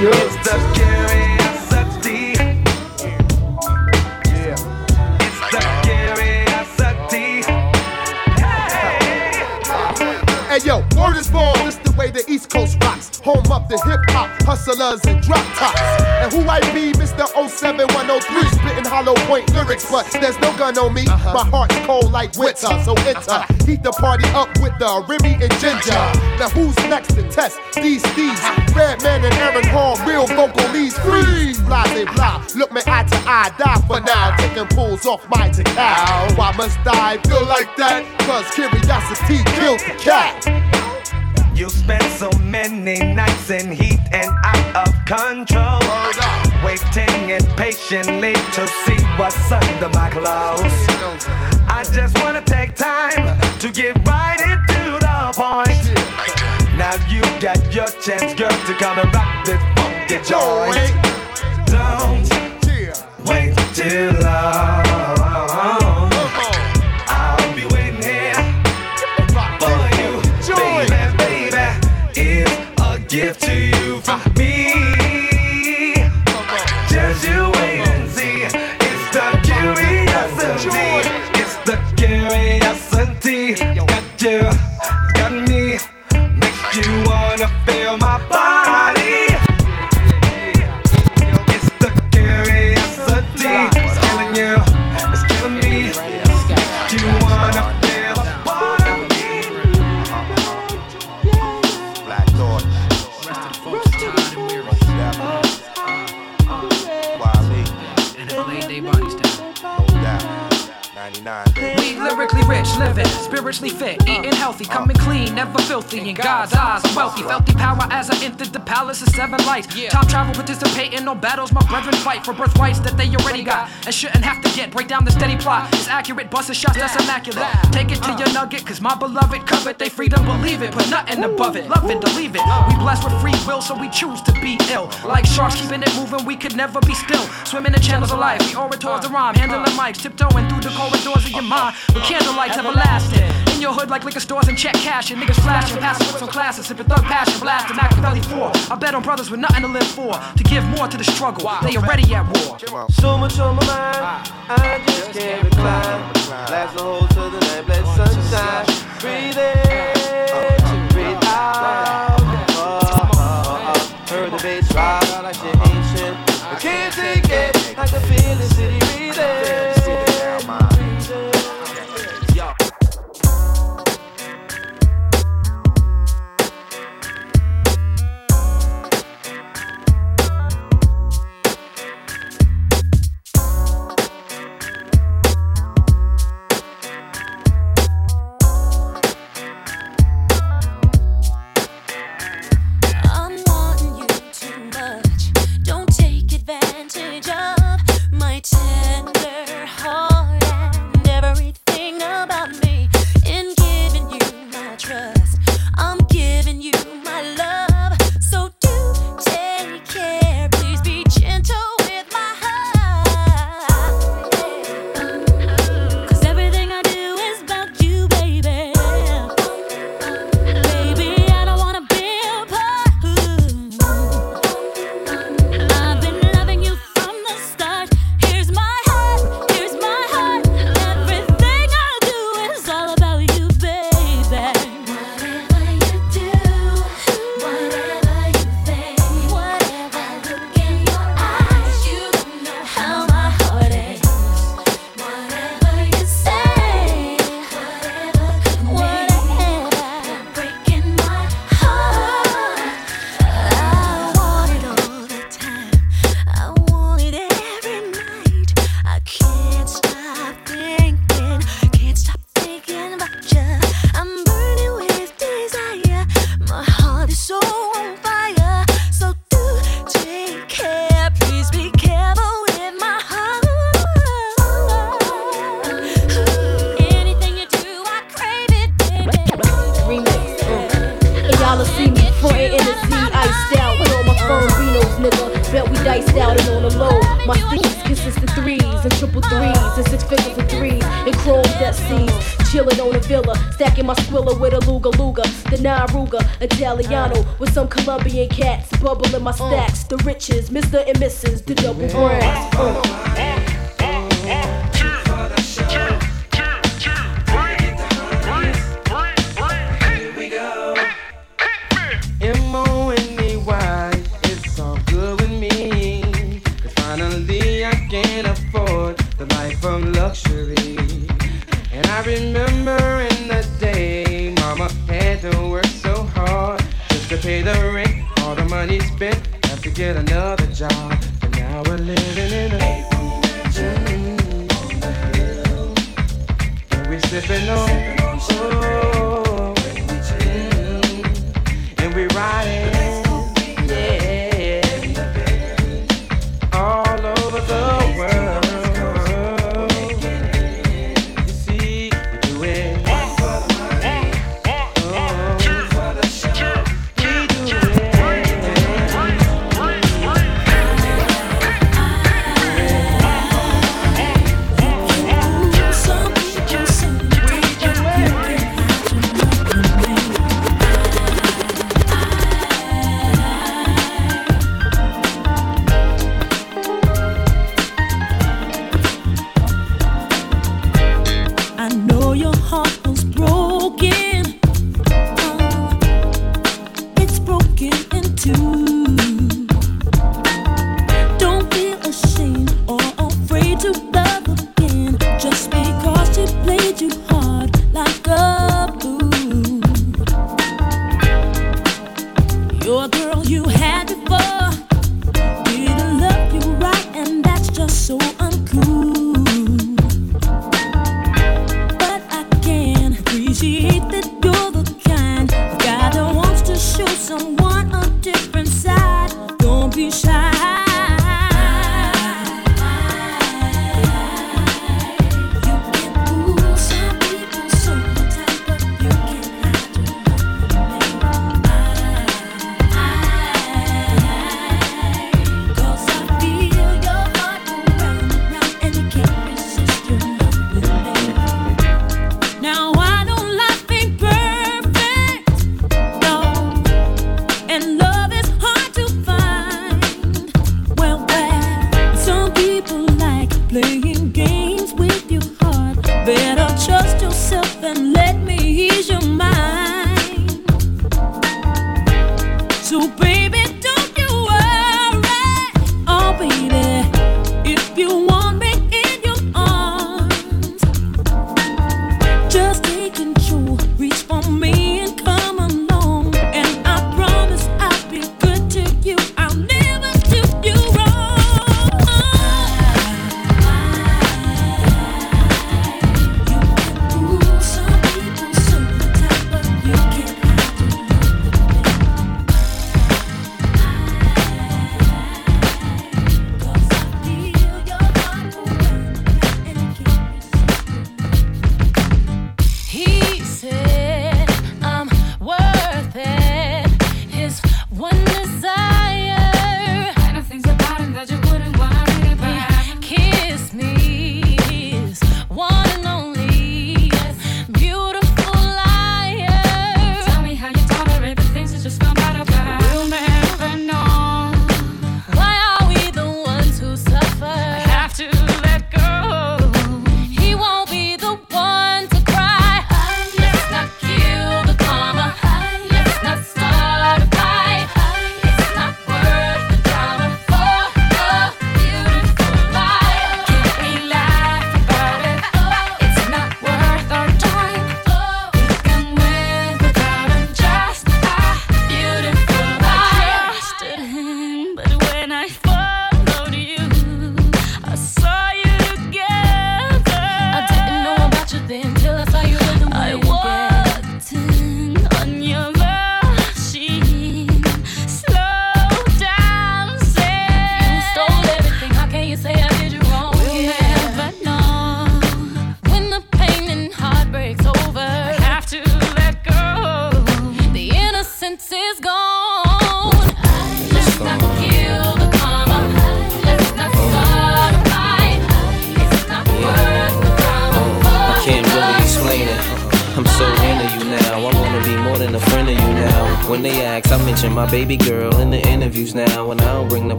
It's the hustlers and drop tops. And who I be, Mr. 07103, spitting hollow point lyrics, but there's no gun on me. Uh-huh. My heart's cold like winter, so enter. Uh-huh. Heat the party up with the Remy and Ginger. Uh-huh. Now who's next to test these thieves? Redman and Aaron Hall, real vocal leads, freeze, blah, blah, blah. Look me eye to eye, die for now. Taking pulls off my cow. Why must I feel like that? Cause curiosity kills the cat. You spent so many nights in heat and out of control. Waiting impatiently to see what's under my clothes. I just wanna take time to get right into the point. Now you've got your chance, girl, to come and rock this funky joint. Don't wait too long. Spiritually fit, eating healthy, coming clean, never filthy. In God's eyes, I'm wealthy. Uh. Felt the power as I entered the palace of seven lights. Time travel, participating, no battles. My brethren fight for birthrights that they already got and shouldn't have to get. Break down the steady plot. Uh. It's accurate, busting shots, that's immaculate. Take it to uh. your nugget, cause my beloved covet. They freedom, believe it, put nothing above it. Love it, leave it. We blessed with free will, so we choose to be ill. Like sharks, keeping it moving, we could never be still. Swimming in channels of life, we orators the rhyme, handling mics, tiptoeing through the corridors of your mind. With candlelight's everlasting. In your hood like liquor stores and check cash and niggas flashing, passing with some classes, sipping thug passion, blasting Makaveli 4. I bet on brothers with nothing to live for, to give more to the struggle. They already at war. So much on my mind, I just can't recline. Blast a hole to the night, let sunshine. Breathe in, breathe out. Oh, oh, oh. Heard the bass drop like shit ancient. I can't take it, I can feel the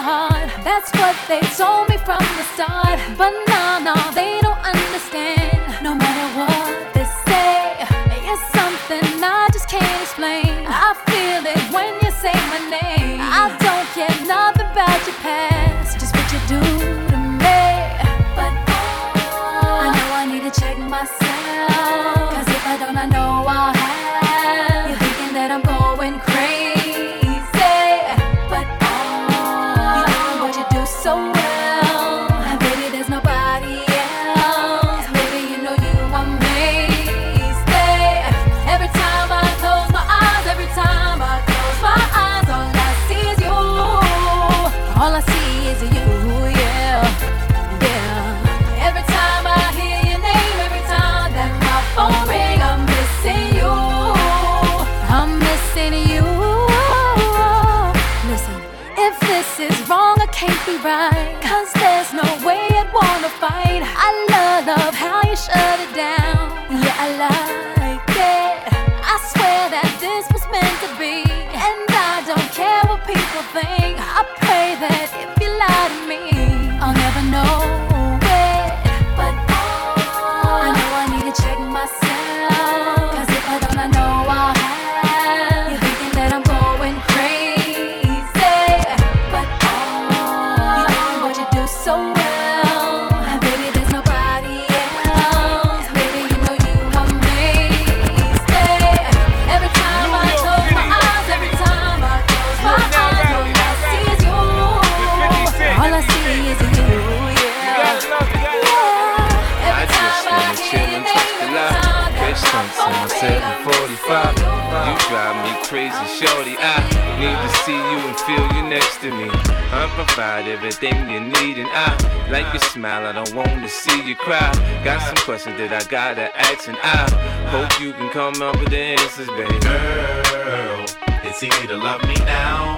heart. That's what they told me from the start. But no, no, they don't understand. No matter what they say, it's something I just can't explain. I feel it when you say my name. I don't care nothing about your past. Question that I gotta ask, and I hope you can come up with the answers, baby. Girl, it's easy to love me now.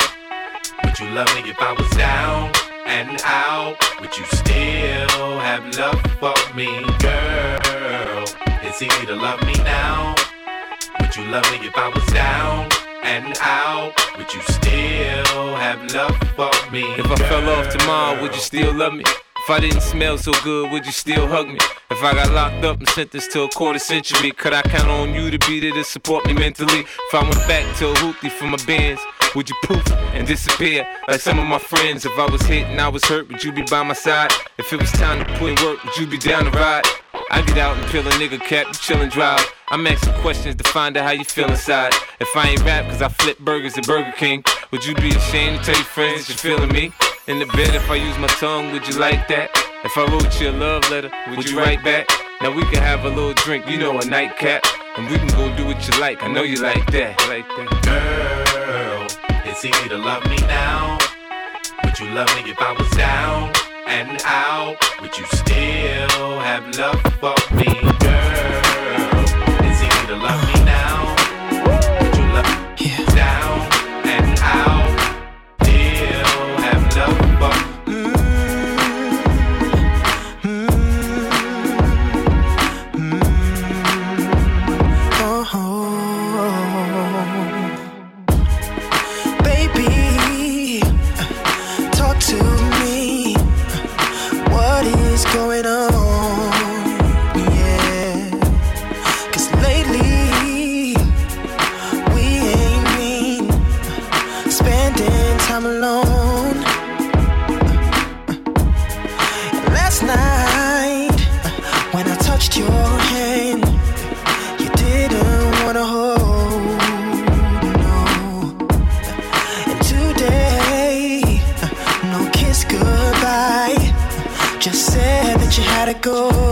Would you love me if I was down and out? Would you still have love for me, girl? It's easy to love me now. Would you love me if I was down? And out. Would you still have love for me? If I fell off tomorrow, would you still love me? If I didn't smell so good, would you still hug me? If I got locked up and sentenced to a quarter century, could I count on you to be there to support me mentally? If I went back to a for my bands, would you poof and disappear like some of my friends? If I was hit and I was hurt, would you be by my side? If it was time to put in work, would you be down to ride? I get out and peel a nigga cap, you chillin' drive. I'm asking questions to find out how you feel inside. If I ain't rap cause I flip burgers at Burger King, would you be ashamed to tell your friends that you're feeling me? In the bed, if I use my tongue, would you like that? If I wrote you a love letter, would you write back? Now we can have a little drink, you know, a nightcap. And we can go do what you like, I know you like that. Like that. Girl, it's easy to love me now. Would you love me if I was down and out? Would you still have love for me, girl? Go.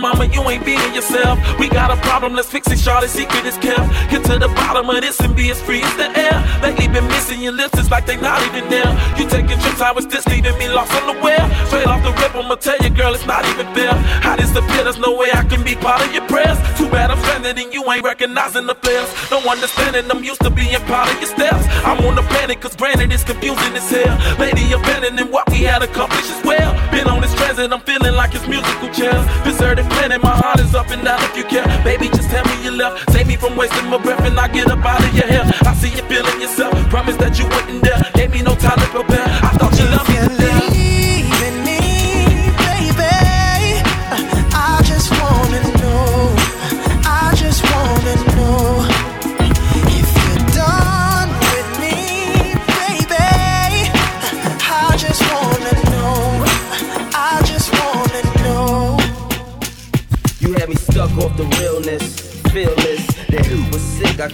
Mama, you ain't being yourself. We got a problem, let's fix it, Charlotte. Secret is kept. Get to the bottom of this and be as free as the air. Lately been missing your lips, it's like they not even there. You taking trips, I was just leaving me lost unaware. Straight off the rip, I'ma tell you, girl, it's not even fair. I disappear, there's no way I can be part of your prayers. Too bad I'm stranded and you ain't recognizing the flares. No understanding, I'm used to being part of your steps. I'm on the planet, cause granted it's confusing as hell. Lady, abandoning what we had accomplished as well. Been on this transit, I'm feeling like it's musical chairs. Deserted planet, my heart is up and down if you care. Baby, just tell me you left. Save me from wasting my breath and I get up out of your hair. I see you feeling yourself. Promise that you wouldn't dare. Gave me no time to prepare. I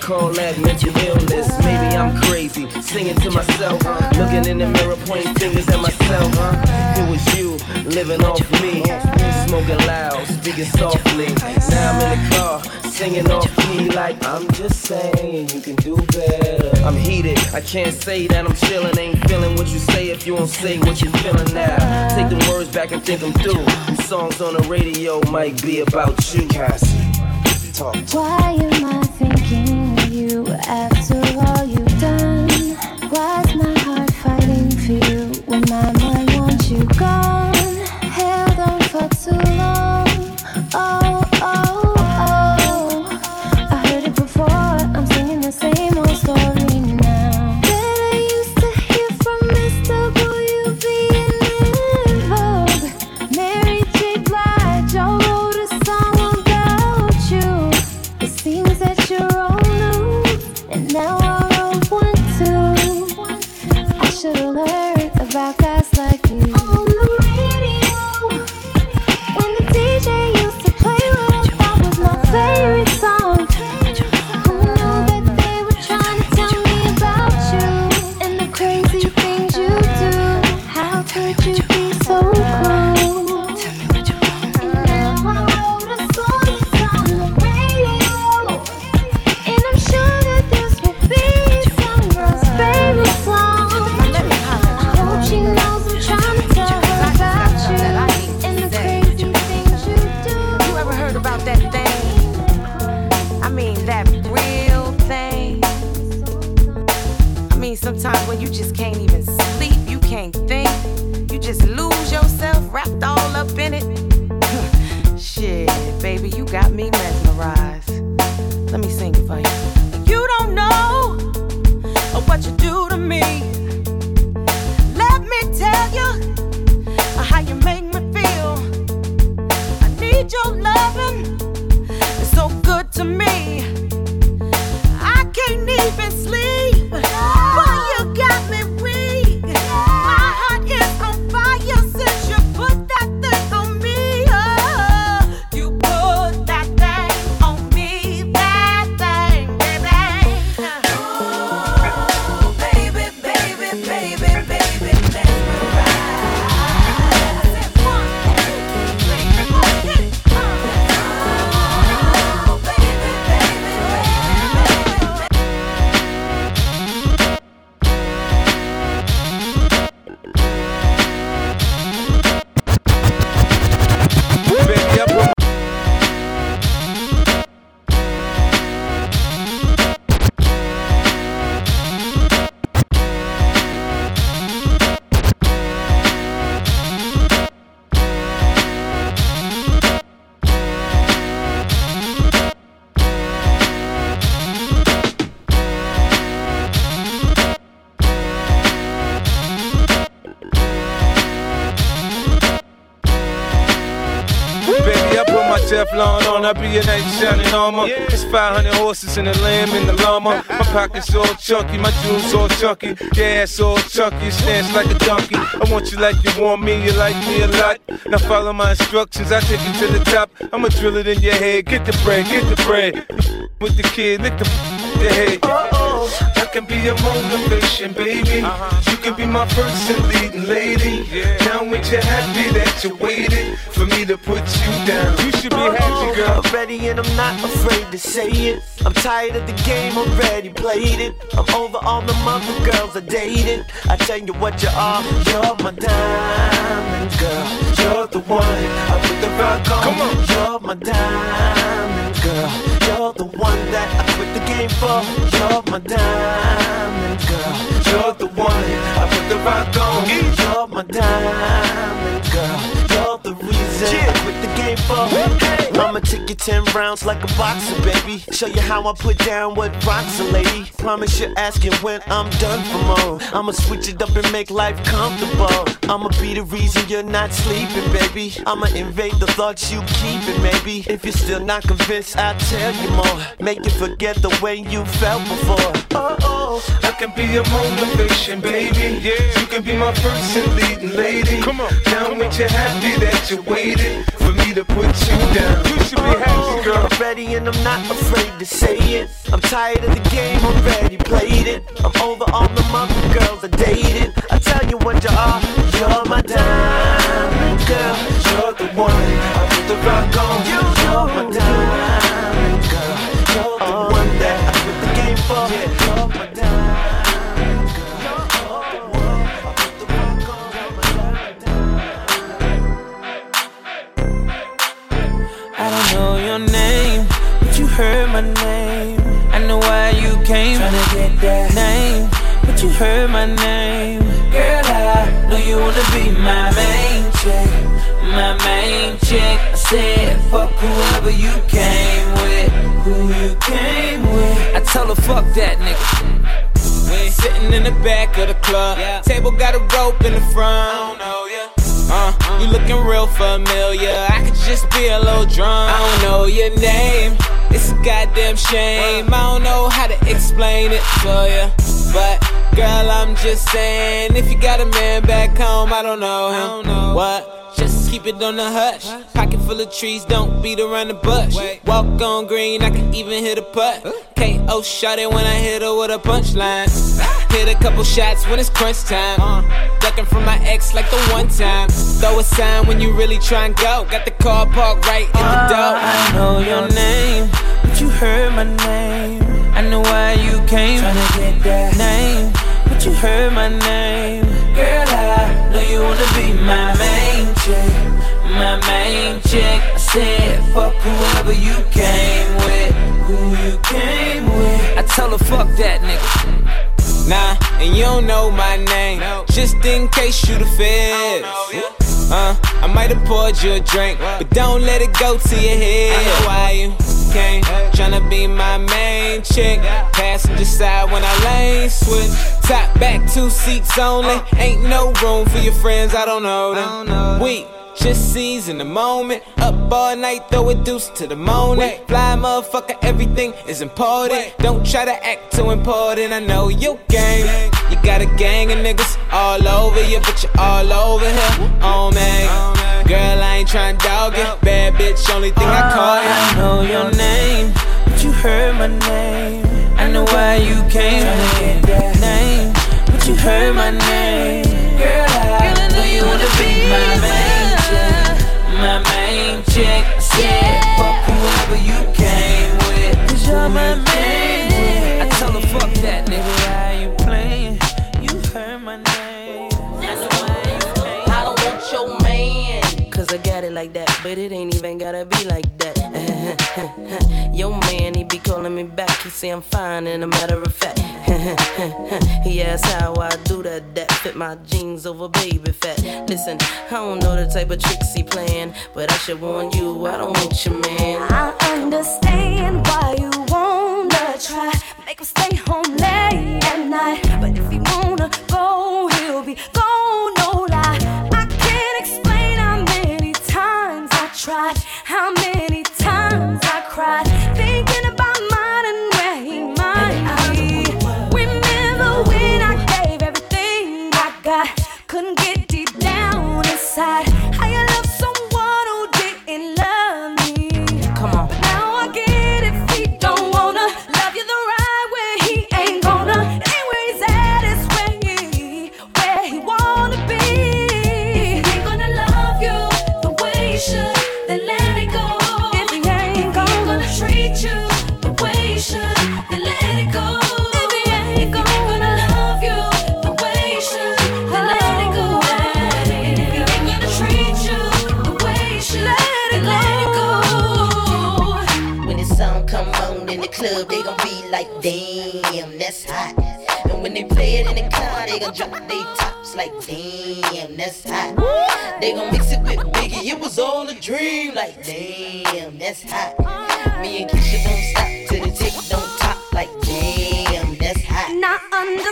call that mental illness. Maybe I'm crazy, singing to myself, looking in the mirror, pointing fingers at myself. It was you, living off me, smoking loud, speaking softly. Now I'm in the car, singing off key like I'm just saying you can do better. I'm heated, I can't say that I'm chilling, ain't feeling what you say if you don't say what you're feeling now. Take the words back and think them through. Songs on the radio might be about you. Talk. Why am I thinking Teflon on, I be your shining armor. It's 500 horses and a lamb in the llama. My pockets all chunky, my jewels all chunky. Your ass all chunky, stance like a donkey. I want you like you want me, you like me a lot. Now follow my instructions, I take you to the top. I'ma drill it in your head, get the bread, get the bread. With the kid, lick the, the head. Oh. Can be your motivation, baby. You can be my first and leading lady. Now ain't you happy that you waited for me to put you down? You should be happy, girl. I'm ready and I'm not afraid to say it. I'm tired of the game, already played it. I'm over all the mother girls I dated. I tell you what you are, you're my diamond girl. You're the one I put the rock on. Come on, you're my diamond girl. You're the one that I quit the game for. You're my diamond girl. You're the one I put the rock on. You're my diamond girl. You're the reason I quit the game for. Hey, I'ma take you 10 rounds like a boxer, baby. Show you how I put down what rocks a lady. Promise you're asking when I'm done for more. I'ma switch it up and make life comfortable. I'ma be the reason you're not sleeping, baby. I'ma invade the thoughts you keep keeping, maybe. If you're still not convinced, I'll tell you more. Make you forget the way you felt before. Oh, oh. I can be your motivation, baby. Yeah. You can be my first and leading lady. Come on. Now ain't you happy that you waited to put you down? You should be happy, oh. girl. I'm ready and I'm not afraid to say it. I'm tired of the game, already played it. I'm over all the mother girls I dated. I tell you what you are, you're my diamond girl. You're the one I put the rock on. Rope in the front. Uh, you looking real familiar. I could just be a little drunk. I don't know your name. It's a goddamn shame. I don't know how to explain it to you. But girl, I'm just saying, if you got a man back home, I don't know him. What? Keep it on the hush. Pocket full of trees, don't beat around the bush. Walk on green, I can even hit a putt. KO shot it when I hit her with a punchline. Ah. Hit a couple shots when it's crunch time. Uh. Ducking from my ex like the one time. Throw a sign when you really try and go. Got the car parked right in the ah, door. I know your name, but you heard my name. I know why you came. Tryna get that name, but you heard my name. Girl, I know you wanna be my main chick, my main chick. I said, fuck whoever you came with, who you came with. I tell her, fuck that nigga. Nah, and you don't know my name. Just in case you the feds. Uh, I might have poured you a drink, but don't let it go to your head. I know why you tryna be my main chick. Passenger side when I lane switch. Top back, two seats only. Ain't no room for your friends, I don't know them. We just seize in the moment. Up all night, throw a deuce to the morning. Fly motherfucker, everything is important. Don't try to act too important. I know you gang. You got a gang of niggas all over you, but you're all over here. Oh man, girl, I ain't tryna dog it. Bad bitch, only thing I oh, call you. I know your name, but you heard my name. I know why you came. Tryna get that name, but you heard my name. Girl, I know you wanna be my main chick, my main chick. I said, fuck whoever you came with, cause you're my main. I tell her, fuck that nigga, like that, but it ain't even gotta be like that. Yo man, he be calling me back. He say I'm fine, and a matter of fact, he asks how I do that. That fit my jeans over baby fat. Listen, I don't know the type of tricks he playing, but I should warn you, I don't want your man. I understand why you wanna try. Make him stay home late at night. That's hot. They gon' mix it with Biggie, it was all a dream, like, damn, that's hot. Me and Keisha don't stop till the tick don't top, like, damn, that's hot. Not understand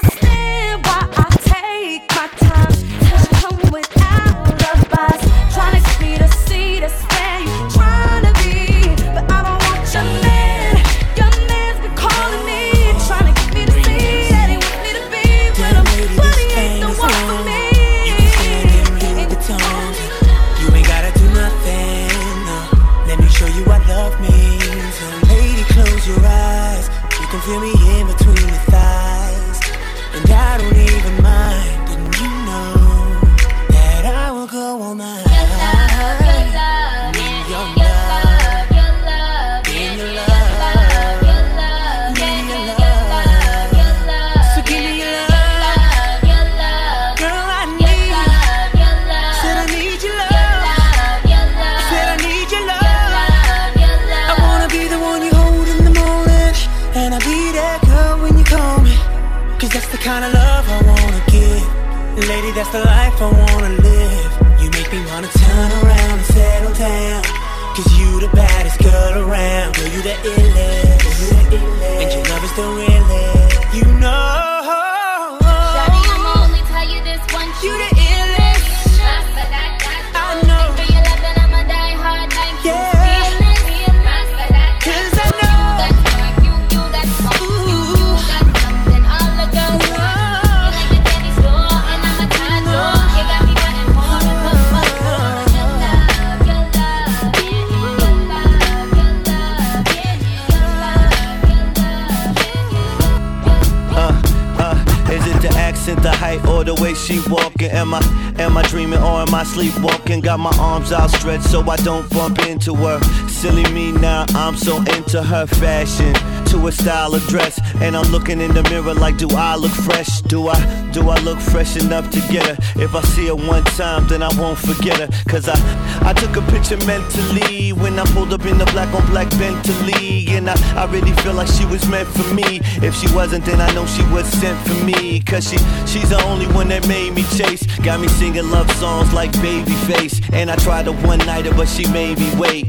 she walking? Am I, am I dreaming or am I sleepwalking? Got my arms outstretched so I don't bump into her. Silly me now, I'm so into her fashion, to a style of dress, and I'm looking in the mirror like, do I look fresh? Do I, do I look fresh enough to get her? If I see her one time, then I won't forget her. Cause I, I took a picture mentally when I pulled up in the black on black Bentley, and I, I really feel like she was meant for me. If she wasn't, then I know she was sent for me. Cause she, she's the only one that made me chase. Got me singing love songs like Babyface. And I tried to one nighter, but she made me wait.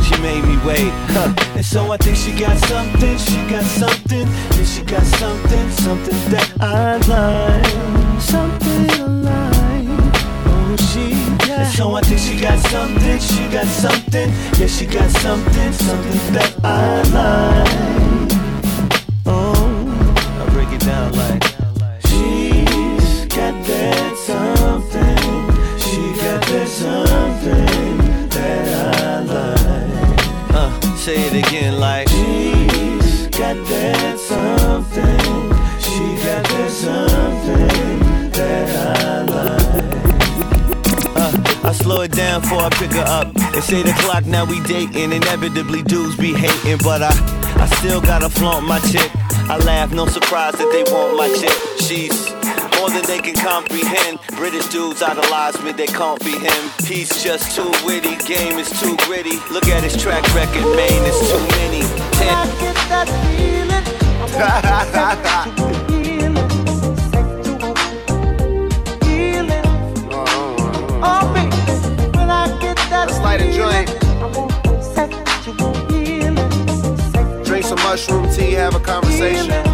She made me wait, huh? And so I think she got something, she got something, yeah, she got something, something that I like, something I like. Oh, she got. And so I think she got something, she got something, yeah, she got something, something that I like. Say it again like she's got that something, she got that something that I like. Uh, I slow it down before I pick her up. It's 8 o'clock, now we dating. Inevitably, dudes be hating, but I, I still gotta flaunt my chick. I laugh, no surprise that they want my chick. She's than they can comprehend. British dudes idolize me, they can't be him. He's just too witty, game is too gritty. Look at his track record, man, it's too many. Ten. Oh, Let's light a joint. Drink some mushroom tea, have a conversation.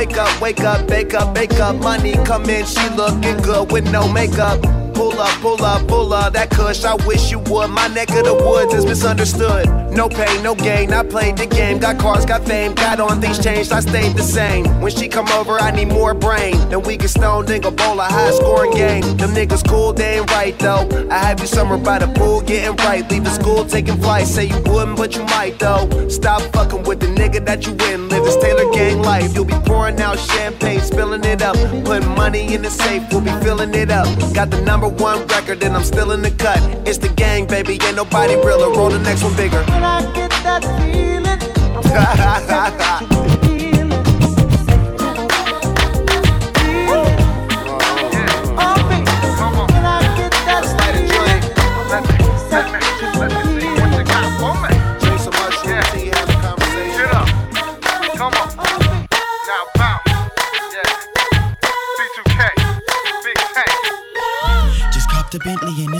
Wake up, wake up, bake up, bake up. Money come in, she looking good with no makeup. Pull up, pull up, pull up that kush. I wish you would. My neck of the woods is misunderstood. No pain, no gain. I played the game. Got cars, got fame. Got on things changed. I stayed the same. When she come over, I need more brain. Then we get stoned, then go bowl a high scoring game. Them niggas cool, they ain't right though. I have you somewhere by the pool, getting right. Leaving school, taking flight. Say you wouldn't, but you might though. Stop fucking with the nigga that you in. Live this Taylor gang life. You'll be pouring out champagne, spilling it up. Putting money in the safe, we'll be filling it up. Got the number one record, and I'm still in the cut. It's the gang, baby, ain't nobody realer. Roll the next one bigger. I get that feeling,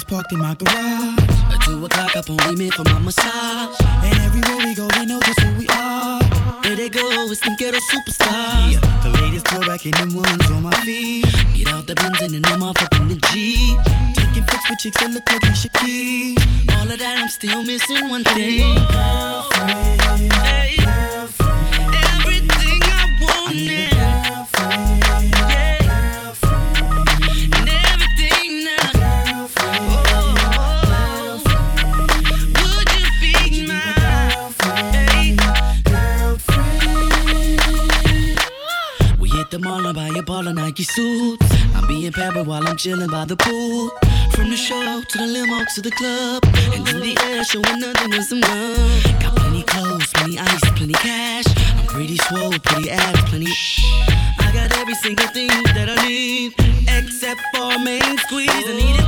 It's parked in my garage. At two o'clock, up only meant for my massage. And everywhere we go, they know just who we are. There they go, it's them ghetto superstars. Yeah. The latest throwback and them ones on my feet. Get out the Benz and then I'm off up in the Jeep. Taking pics with chicks that look like Keys. All of that, I'm still missing one thing. Girlfriend, hey. Pampered while I'm chilling by the pool. From the show to the limo to the club. And in the air, showing nothing but some love. Got plenty clothes, plenty ice, plenty cash. I'm pretty swole, pretty abs, plenty. I got every single thing that I need. Except for main squeeze. I need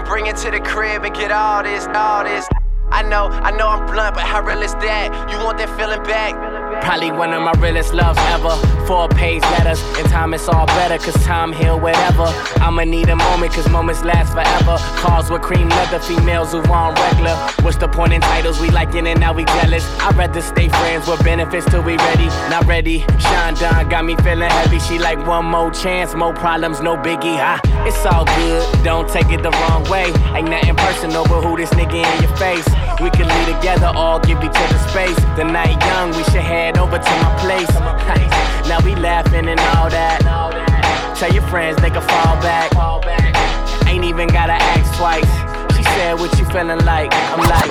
and bring it to the crib and get all this, all this. I know, I know I'm blunt, but how real is that? You want that feeling back? Probably one of my realest loves ever. Four page letters, in time it's all better, cause time heal whatever. I'ma need a moment, cause moments last forever. Cars with cream leather, females who want regular. What's the point in titles? We like in and now we jealous. I'd rather stay friends with benefits till we ready. Not ready. Sean Don got me feeling heavy. She like one more chance, more problems, no biggie. Ah, it's all good, don't take it the wrong way. Ain't nothing personal, but who this nigga in your face? We can lead together, all give each other space. The night young, we should head over to my place. now we laughing and all that. Tell your friends they can fall back. Ain't even gotta ask twice. She said, What you feeling like? I'm like,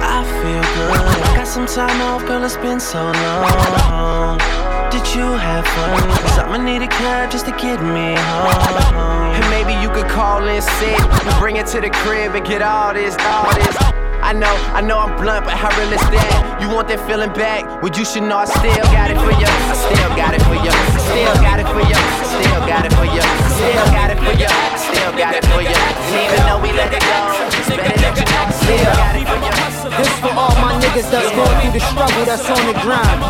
I feel good. Got some time off, girl. It's been so long. Did you have fun? Cause I'ma need a cab just to get me home. And maybe you could call in sick and bring it to the crib and get all this, all this. I know, I know I'm blunt, but how real is that? You want that feeling back? Well, you should know I still got it for you. I still got it for you. I still got it for you. Still got it for you. Still got it for you. Still got it for you. And even though we let it go, better that you know still got it for you. This for all my niggas that's going through the struggle that's on the grind.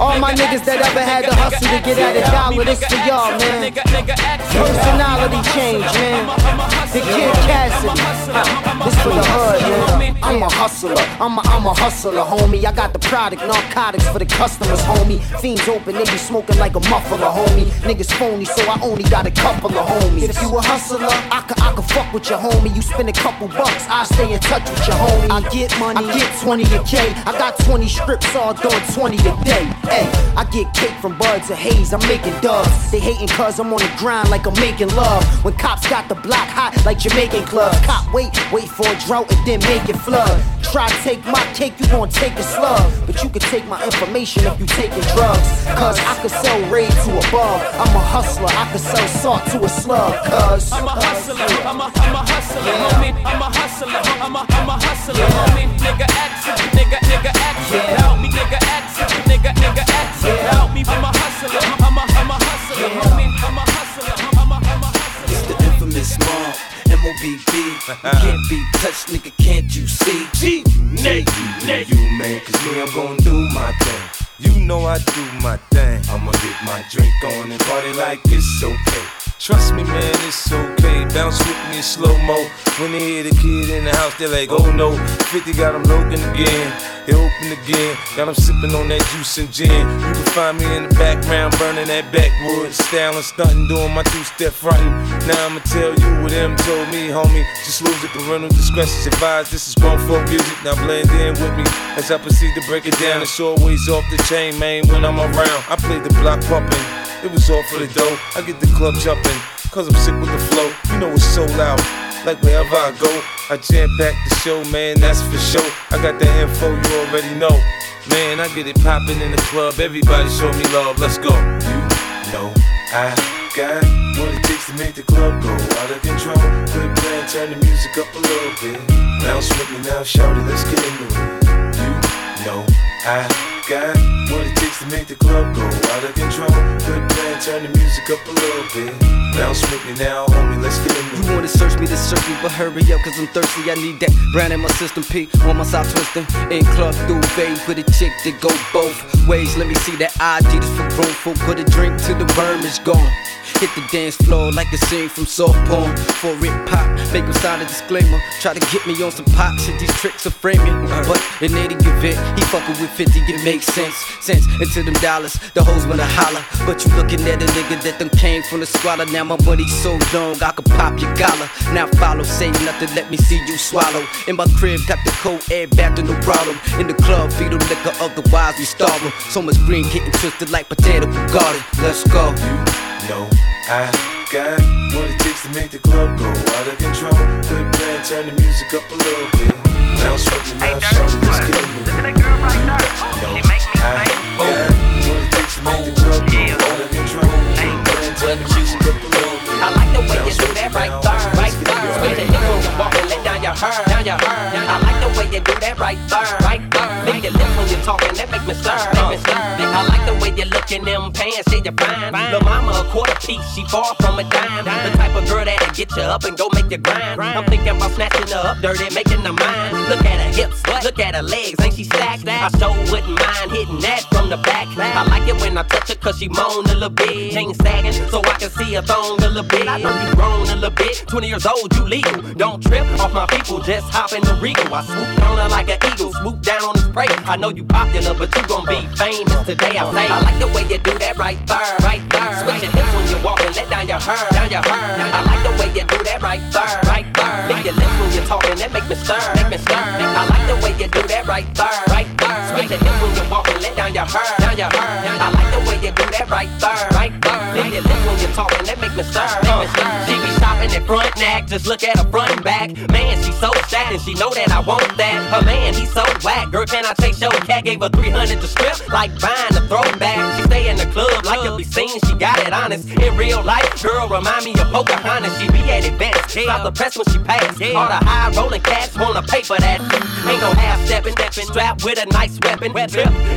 All my niggas that ever had to hustle to get at a dollar, this for y'all, man. Personality change, man. The Kid Cassidy. This for the hood, man. I'm a hustler. I'm a, I'm a hustler, homie. I got the product, narcotics for the customers, homie. Fiends open, they be smoking like a muffler, homie. Niggas phony, so I only got a couple of homies. If you a hustler, I could, I could fuck with your homie. You spend a couple bucks, I stay in touch with your homie. I get money, I get 20 a K. I got 20 strips all doing 20 a day. Hey, I get cake from buds of haze, I'm making dubs. They hating cause I'm on the grind like I'm making love. When cops got the block hot like Jamaican clubs. Cop wait, wait for a drought and then make it flood. Try to take my cake, you gon' take a slug. But you can take my information if you taking drugs. Cause I could sell raid to a bum. I'm a hustler, I could sell salt to a slug. Cause I'm a hustler, I'm a, I'm a hustler, homie. I'm a hustler, I'm a, I'm a hustler, homie. Nigga action, nigga, nigga action. Help me, nigga action, nigga, nigga action. Help me, I'm a hustler, I'm a, I'm a hustler, homie. I'm a hustler, I'm a, I'm a hustler. It's the infamous mob, M-O-B-B. Can't be touched, nigga, can't you see? G, Nate, Nate. You, man, cause me, I'm gon' do my thing. You know I do my thing. I'ma get my drink on and party like it's okay. Trust me, man, it's okay. Bounce with me in slow mo. When they hear the kid in the house, they're like, oh no. 50 got them looking again. They open again. Got them sipping on that juice and gin. You can find me in the background, burning that backwood. Styling, stunting, doing my two step fronting. Now I'ma tell you what them told me, homie. Just lose it, parental discretion advised. This is grown folk music. Now blend in with me as I proceed to break it down. It's always off the chain, man, when I'm around. I play the block pumping. It was all for the dough. I get the club jumping, cause I'm sick with the flow. You know it's so loud. Like wherever I go, I jam back the show, man, that's for sure. I got the info you already know. Man, I get it poppin' in the club. Everybody show me love, let's go. You know I got what it takes to make the club go out of control. Quit playing, turn the music up a little bit. Bounce with me now, shout it, let's get into it. You know I got what it to make the club go out of control. Quit playing, turn the music up a little bit. Bounce with me now, homie, let's get it. You wanna search me to search me, but hurry up, cause I'm thirsty. I need that brand in my system. P on my side twisting. In club through babe with a chick that go both ways. Let me see that ID just for room for put a drink till the worm is gone. Hit the dance floor like a scene from soft porn. For it pop, make him sign a disclaimer. Try to get me on some pop shit, these tricks are framing. But in any event, he fucking with 50, it makes sense. Sense into them dollars, the hoes wanna holler. But you looking at a nigga that them came from the squalor. Now my money so long, I could pop your collar. Now follow, say nothing, let me see you swallow. In my crib, got the cold air to no problem. In the club, feed them liquor, otherwise we starve. So much green getting twisted like potato garden. Let's go. You know I got what it to make the club go out of control. Quit playing, turn the music up a little bit. With oh, me now, shout it, let's get into it. You know I got what it takes to make the oh, club go out of control. Quit playing, turn the music up a little bit. I like the way you do that right there, right there. It when you walk and let down your hair, down your hair. I like the way you do that right there, right there. Make your lips when you're talking, that make me stir, make me stir. I like the way you look in them pants, see you fine. Lil' mama a quarter piece, she far from a dime. The type of girl that'll get you up and go make you grind. I'm thinking about snatching her up dirty, making her mine. Look at her hips, look at her legs, ain't she stacked? I sure wouldn't mind hitting that from the back. I like it when I touch her cause she moan a little bit. Chain sagging so I can see her thong a little bit. I know you grown a little bit, 20 years old, you legal. Don't trip off my people, just hop in the regal. I swoop on her like an eagle, swoop down on the spray. I know you popular, but you gon' be famous today. I say, I like the way you do that right there, right there. Switch your hips when you walk and let down your hair, down your hair. I like the way you do that right there, right there. Lick your lips when you're talking, that make me stir, make me stir. I like the way you do that right there, right there. Switch your hips when you walk and let down your hair, down your hair. I like the way you do that right there, right there. Lick your lips when you're talking, that make me stir, make me stir. Uh, Be front neck, just look at her front and back. Man, she so sad and she know that I want that. Her man, he so whack. Girl, can I take your cat? Gave her 300 to strip, like buying a throwback. She stay in the club like to be seen, she got it honest. In real life, girl, remind me of Pocahontas. She be at events, stop the press when she pass. All the high rolling cats wanna pay for that. Ain't no half stepping, strapped with a nice weapon.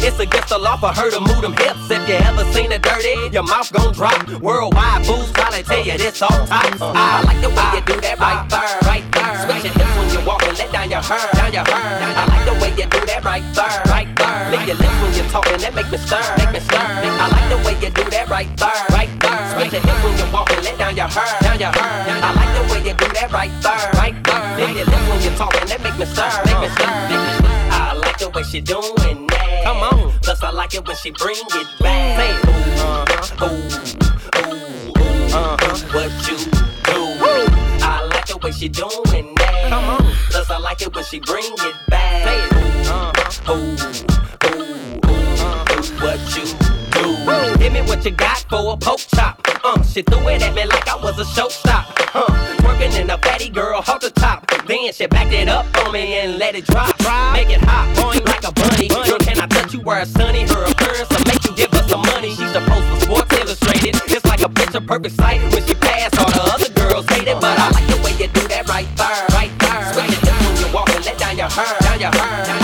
It's against the law for her to move them hips. If you ever seen it dirty, your mouth gon' drop. Worldwide fools probably tell you this all tops. I like the way you do that right there, right there. Switch your hips when you walk and let down your hair, down your hair. I like the way you do that right there, right there. Lick your lips when you're talking, that make me stir, make me stir. I like the way you do that right there, right there. Switch your hips when you walk and let down your hair, down your hair. I like the way you do that right there, right there. Lick your lips when you're talking, that make me stir, make me stir, make me stir. I like the way she doing that. Come on. Plus I like it when she bring it back. Say ooh, uh-huh, ooh, ooh, ooh, uh-huh, what you do. I like the way she doing that. Come on. Plus I like it when she bring it back. Say ooh, uh-huh, ooh, ooh, ooh, uh-huh, what you. Give me what you got for a poke chop. Uh, she threw it at me like I was a showstop. Uh, twerking in a fatty girl, hold the top. Then she backed it up on me and let it drop. Make it hot, boing like a bunny. Girl, can I touch you where it's sunny? Her appearance will make you give her some money. She's supposed for Sports Illustrated. It's like a picture perfect sight when she pass. All the other girls hate it, but I like the way you do that right there, right there. Switch your hips when you walk and let down your hair, down your hair.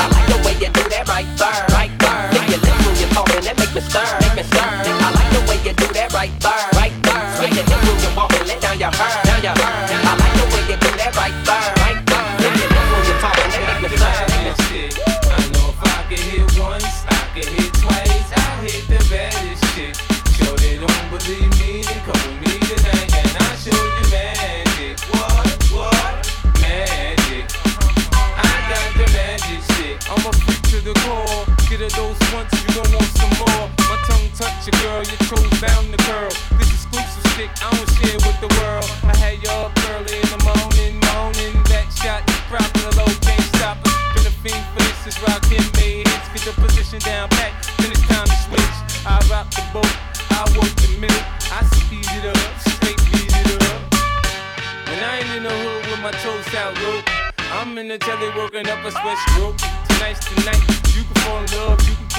your girl, your crew bound to curl. This exclusive stick, I don't share with the world. I had you up early in the morning, moaning. That shot is proper, the low can't stop us. Been a fiend for this, is rockin' me. Hits, get your position down pat, then it's time to switch. I rock the boat, I work the minute. I speed it up, straight beat it up. And I ain't in the hood with my toes out, Luke. I'm in the telly working up a sweat group. Tonight's the night, you can fall in love, you can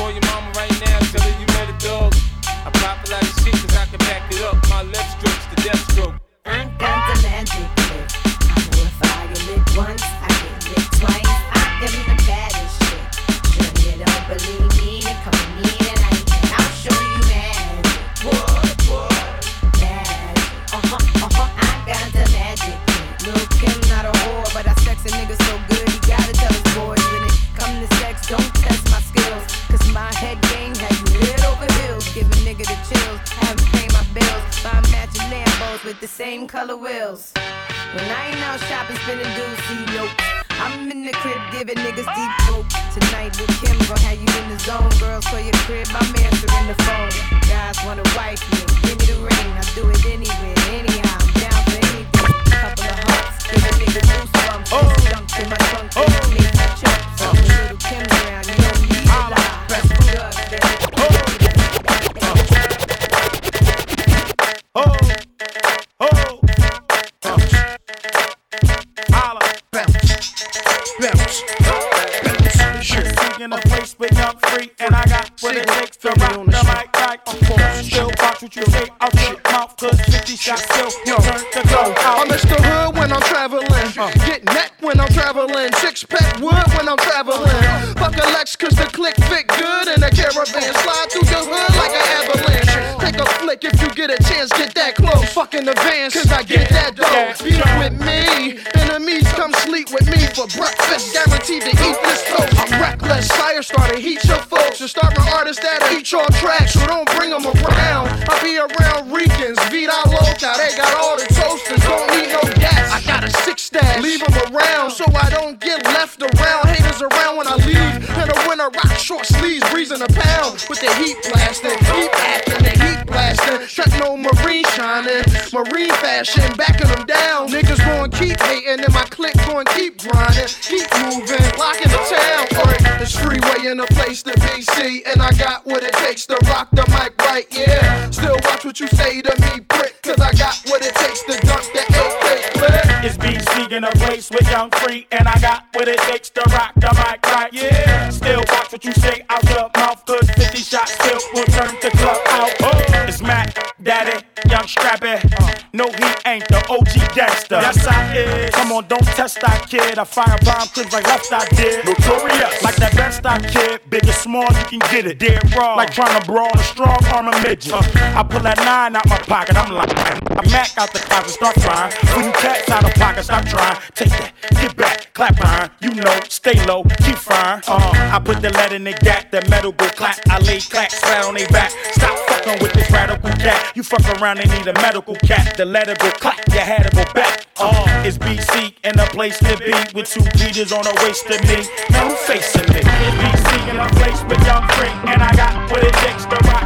Acting like left I did. Notorious. Like that best I kid. Big and small, you can get it. Dead raw. Like trying to brawl a straw a midget. Uh, I pull that nine out my pocket, I'm like, I Mac out the closet, start crying. Putting cats out of pocket, stop trying. Take that, get back, clap behind. You know, stay low, keep fine. Uh, I put the lead in the gap, that metal go clap. I lay clack flat on their back. Stop fucking with this radical cat. You fuck around, they need a medical cat. The letter go clap, your head go back. Uh, it's BC and a place to be with two beaters on the waist of me. No facing me. It's BC and a place with young free, and I got what it takes to rock.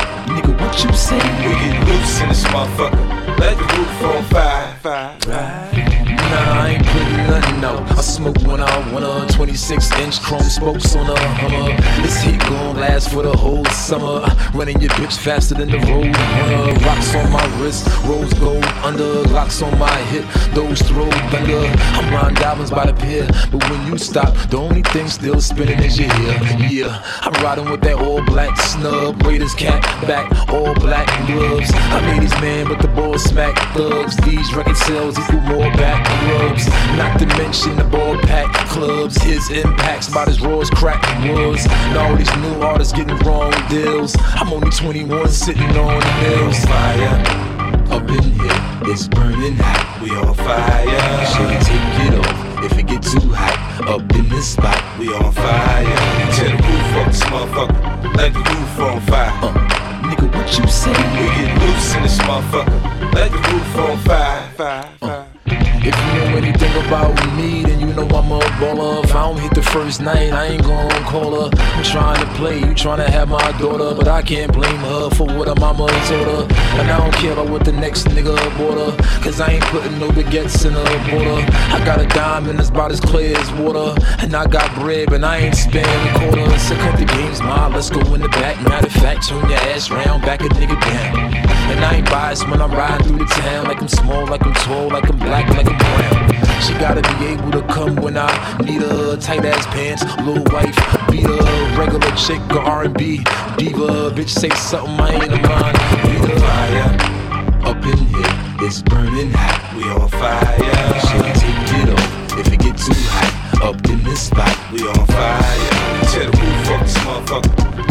Nigga, what you say? We get loose in this motherfucker. Let the roof on fire. fire. Nah, I ain't nothing. I smoke when I wanna. 26 inch chrome spokes on a Hummer. This heat gon' last for the whole summer. Uh, running your bitch faster than the road runner. Rocks on my wrist, rose gold under. Locks on my hip, those throw thunder. I'm Ron Dobbins by the pier, but when you stop, the only thing still spinning is your hair. Yeah, I'm riding with that all black snub, Raiders cap back, all black gloves. I made these man, but the boys smack thugs. These record sales equal more back rubs. Knock to mention the ball pack clubs. His impacts about as raw as crack. And all these new artists getting wrong deals. I'm only 21 sitting on the hills. Fire up in here, it's burning hot. We on fire. Should take it off if it get too hot. Up in this spot, we on fire. Tear the roof off this motherfucker, like the roof on fire. Uh, nigga, what you say? We get loose in this motherfucker, like the roof on fire. fire, fire. If you know anything about me, then you know I'm a baller. If I don't hit the first night, I ain't gon' call her. I'm trying to play, you trying to have my daughter, but I can't blame her for what her mama told her. And I don't care about what the next nigga bought her, cause I ain't putting no baguettes in her border. I got a diamond that's about as clear as water, and I got bread, but I ain't spending a quarter. So cut the games, ma, let's go in the back. Matter of fact, turn your ass round, back a nigga down. And I ain't biased when I'm riding through the town, like I'm small, like I'm tall, like I'm black, like I'm brown. She gotta be able to come when I need her. Tight ass pants, little wife, beat her. Regular chick or R&B diva. Bitch say something I ain't a mind. Beat her. Fire up in here, it's burning hot. We on fire. Should take it off if it get too hot. Up in this spot, we on fire. Tear the roof off this motherfucker,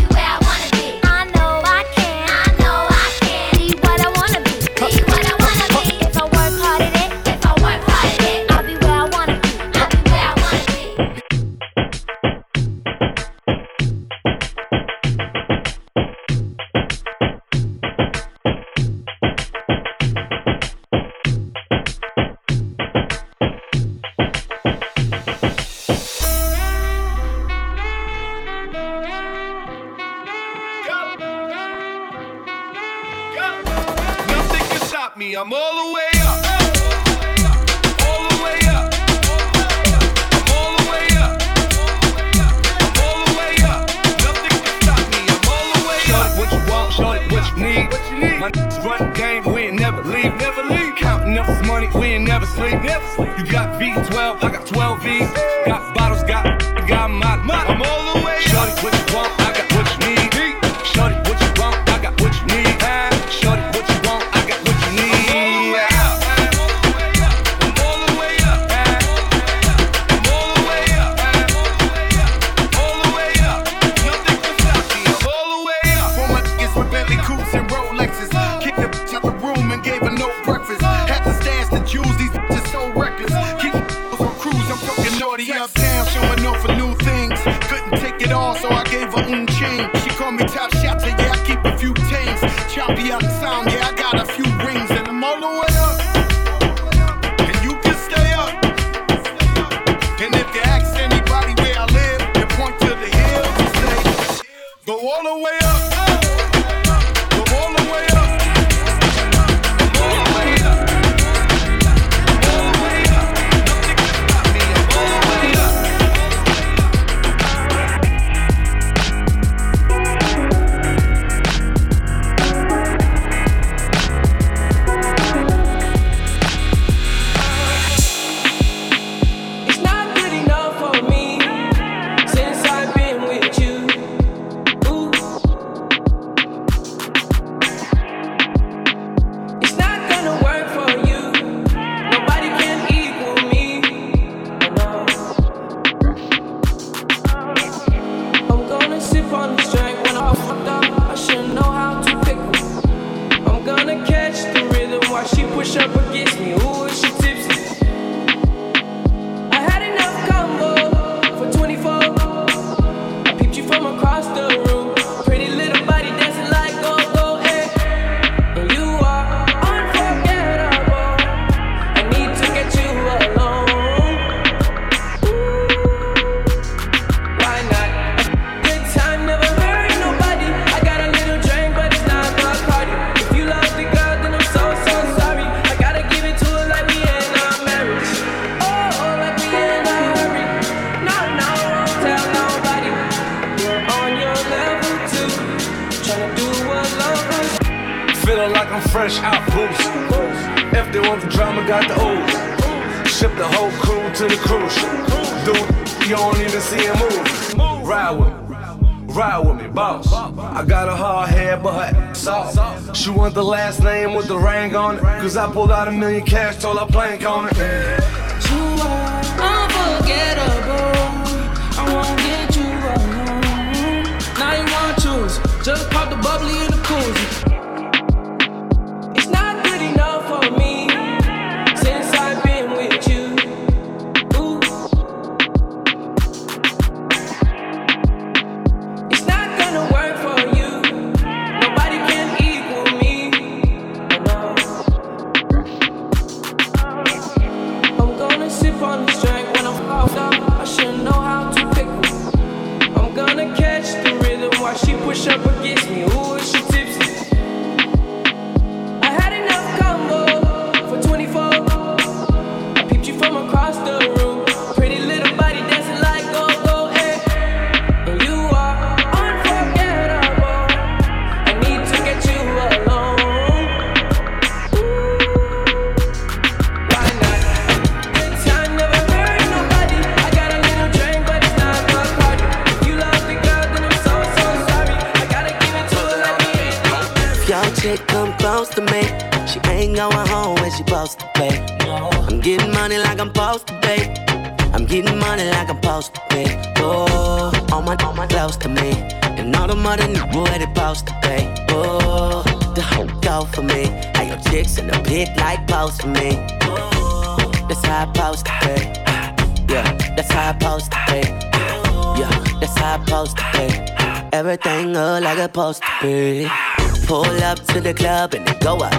Everything look like it's supposed to be. Pull up to the club and it go up.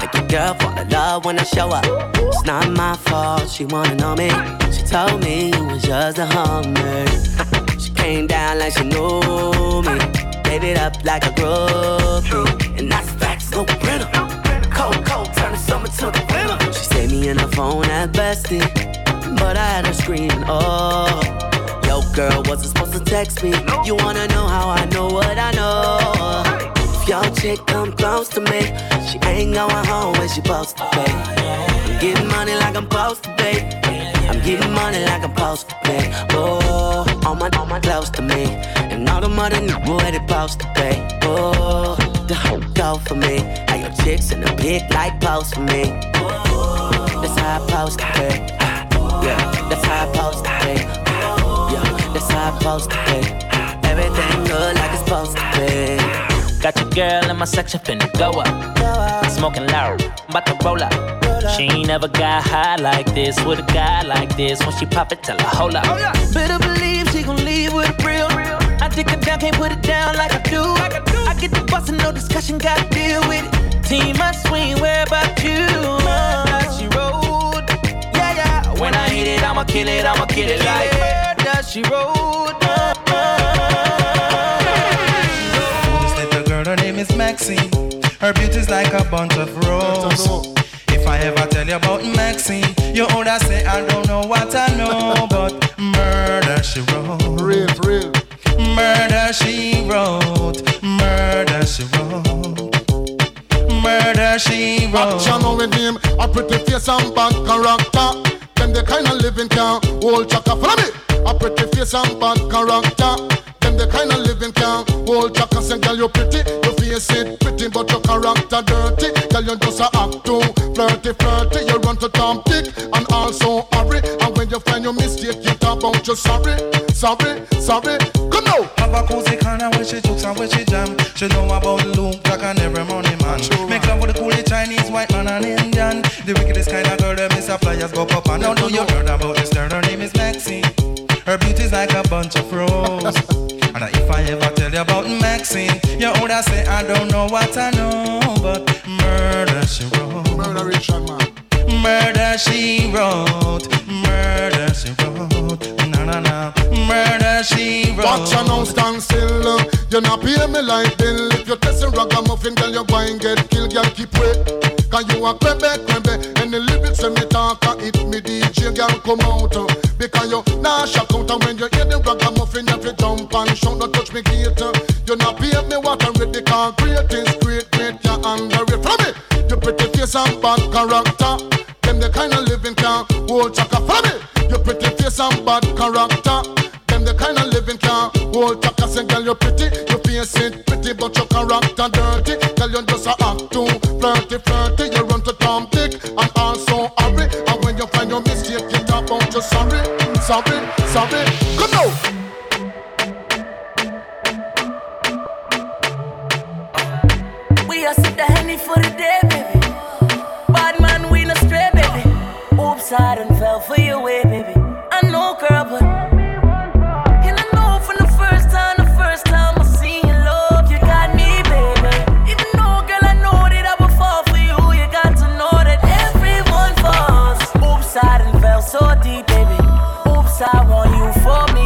Make your girl fall in love when I show up. It's not my fault, she wanna know me. She told me it was just a hunger. she came down like she knew me. Made it up like a groupie. And that's facts, no printer. Cold, cold, turn the summer to the winter. She saved me in her phone at bestie. But I had her screaming, oh. Girl, wasn't supposed to text me. You wanna know how I know what I know? If your chick come close to me, she ain't going home when she supposed to pay. I'm getting money like I'm supposed to pay. I'm getting money like I'm supposed to pay. Oh, all my, all my close to me. And all the money knew where they supposed to pay. Oh, the whole go for me. How your chicks in the pit like post for me. That's how I supposed to pay. Yeah, that's how I supposed to pay. Yeah, that's I supposed to pay. Everything good like it's supposed to pay. Got your girl in my section finna go up. Smoking loud, about to roll up. She ain't never got high like this with a guy like this. When she pop it, tell her hold up. Better believe she gon' leave with a real. I dick her down, can't put it down like I do. I get the boss and no discussion, gotta deal with it. Team, I swing, where about you? Uh, she rolled. Yeah, yeah. When I hit it, I'ma kill it, I'ma kill it like. Where she roll? This little girl, her name is Maxine. Her beauty's like a bunch of roses. If I ever tell you about Maxine, you older say I don't know what I know, but murder she wrote. Real, real. Murder she wrote. Murder she wrote. Murder she wrote. Action with him, a pretty face and bad character. Them the kind of living can hold chaka. Follow me. A pretty face and bad character. Them the kind of living can hold chaka. Say, girl, you pretty, your face it pretty, but your character dirty. Girl, you just a act too flirty, flirty. You run to Tom Dick and also hurry. And when you find your mistake, you talk about you sorry, sorry, sorry. Come now. Have a cozy corner where she jokes and where she jam. She know about Luke, Jack and every money man. Make love with the coolie Chinese, white man and Indian. The wickedest kind of girl, them is a flyers go pop and now do you heard about this girl? Her name is Maxine. Her beauty's like a bunch of roses. and if I ever tell you about Maxine, you would say I don't know what I know, but murder she wrote. Murder man. Murder she wrote. Murder she wrote. Na na na. Murder she wrote. Watch you now stand still. You not pay me like bill. If you're testing ragamuffin, girl, you going get killed. Girl, keep wait. Cause you a crebe, crebe And the lyrics when me talk a hit me DJ girl come out uh, Because you nah shock out And when you hear the ragamuffin You fi jump and shout Don't touch me gate uh. You not pay me what I read The concrete is great Great you underrate Follow me. You pretty face and bad character. Them the kind of living can hold chaka Follow me. You pretty face and bad character. Them the kind of living can hold chaka. Say girl you pretty. You face it pretty But your character dirty. Girl you just a act too flirty, flirty. Something. sorry. Come now. We are sip the honey for the day, baby. Bad man, we no stray, baby. Oops, I done fell for your way, baby. I want you for me,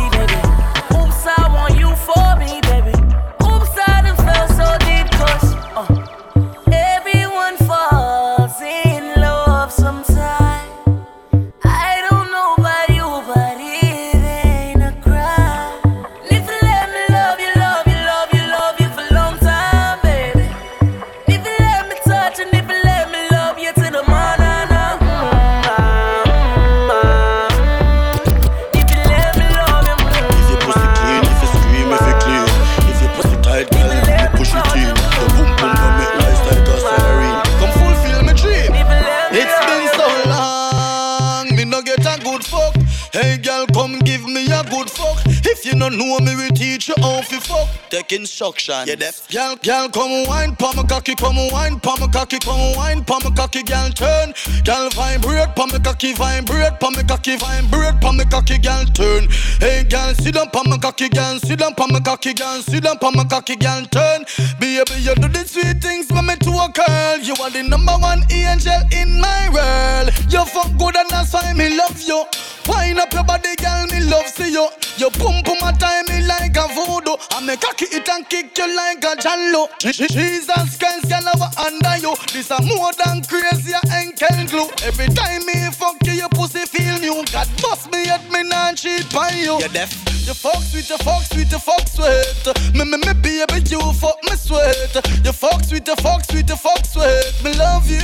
Take instruction. Yeah, deaf. Girl, girl, come wine, pa my cocky, come wine, pa my cocky, come wine, pa my cocky, girl, turn. Girl, vibrate, pa my cocky, vibrate, pa my cocky, vibrate, pa my cocky, girl, turn. Hey girl, sit down, pa my cocky, girl, sit down, pa my cocky, girl, sit down, pa my cocky, girl, turn. Baby, you do the sweet things for me to a girl. You are the number one angel in my world. You fuck good and that's why me love you. Wind up your body, girl, me love see you. You pump pum my time me like a voodoo. I make cocky it and kick you like a jallo. Je- Je- Jesus Christ can never under you. This a more than crazy ankle glue. Every time me fuck you, your pussy feel new. God bust me at me non cheat by you. You deaf. You fuck sweet, you fuck sweet, you fuck sweet. Me me me baby, you fuck me sweet. You fuck sweet, you fuck sweet, you fuck sweet. Me love you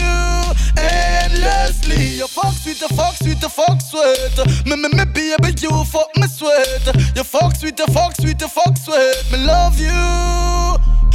endlessly. You fuck sweet, you fuck sweet, you fuck sweet. Me me me baby, you fuck me sweet. You fuck sweet, you fuck sweet, you fuck sweet. Me love you.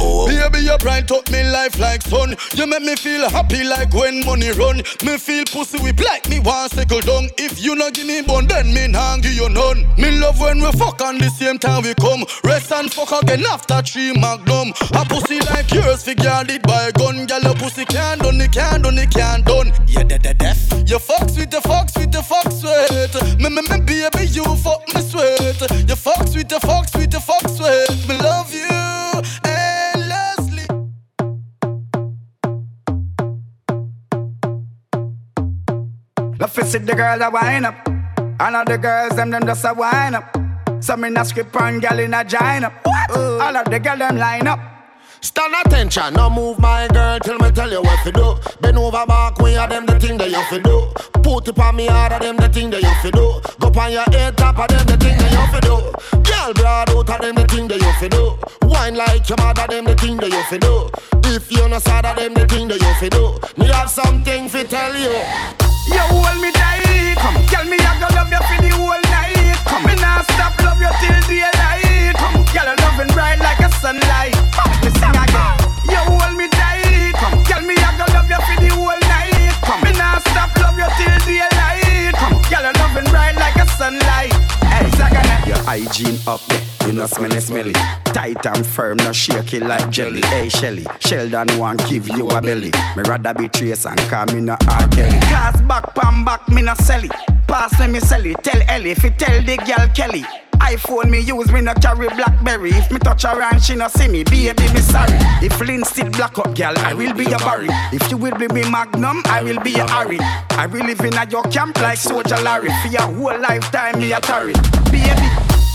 Oh. Baby, you bright up me life like sun. You make me feel happy like when money run. Me feel pussy whip like me want circle down. If you not give me bun, then me nah give you none. Me love when we fuck on the same time we come. Rest and fuck again after three magnum. A pussy like yours, fi guarded by gun. Girl, your pussy can't done, it can't done, it can't done. Yeah, that that deaf. You fuck sweet, you fuck sweet, you fuck sweet. Me me me baby, you fuck me sweet. You fuck sweet, you fuck sweet, you fuck sweet. Me love you endlessly. Love to see the girls a wind up. All of the girls them them just a wind up. Some in a script and gal in a up. What? All of the girls them line up. Stand attention, now move my girl till me tell you what to do. Bend over back, we are them the thing that you fi do. Put it on me hard, of them the thing that you fi do. Go on your head top of them the thing that you fi do. Girl broad out of them the thing that you fi do. Wine like your mother, them the thing that you fi do. If you no sad of them the thing that you fi do. Me have something fi tell you. You hold me tight, come. Tell me I gonna love you for the whole night. Come, me nah stop love you till daylight. Come, girl, I'm loving bright like a sunlight. Come, me sing again. You hold me tight, come. Tell me I love you for the whole night. Come, me nah stop love you till daylight. Girl, I'm loving bright like a sunlight. Hey. Your hygiene up there. You know just me smelly. Tight and firm, no shaky like jelly. Hey Shelly, Sheldon want give you a belly. Me rather be trace and call me no R. Kelly. Back, pam back, me no sell it. Pass me me sell it. Tell Ellie, fi tell the girl Kelly. iPhone me use, me no carry Blackberry. If me touch her and she no see me, baby me sorry. If Lynn still black up, girl, I will be a Barry. If you will be me Magnum, I will be a Harry. I will live in a your camp like Soldier Larry. For your whole lifetime, me a tarry. Baby,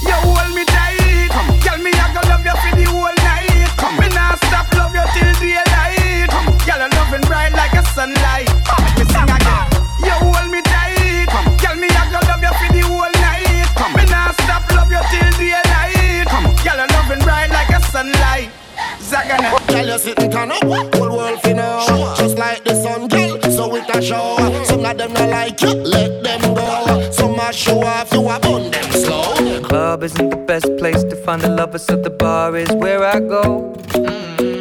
You hold me tight. Come, girl, me I go love you for the whole night. Come, me nah stop love you till daylight. Come, girl, loving bright like a sunlight. Come, me sing again. You hold me Zagana. Girl, you sitting turn up, whole world fi know. Just like the sun, girl, so it a show. Some of them not like you, let them go. Some a show off, you a bun them slow. The club isn't the best place to find a lover, so the bar is where I go. Mm.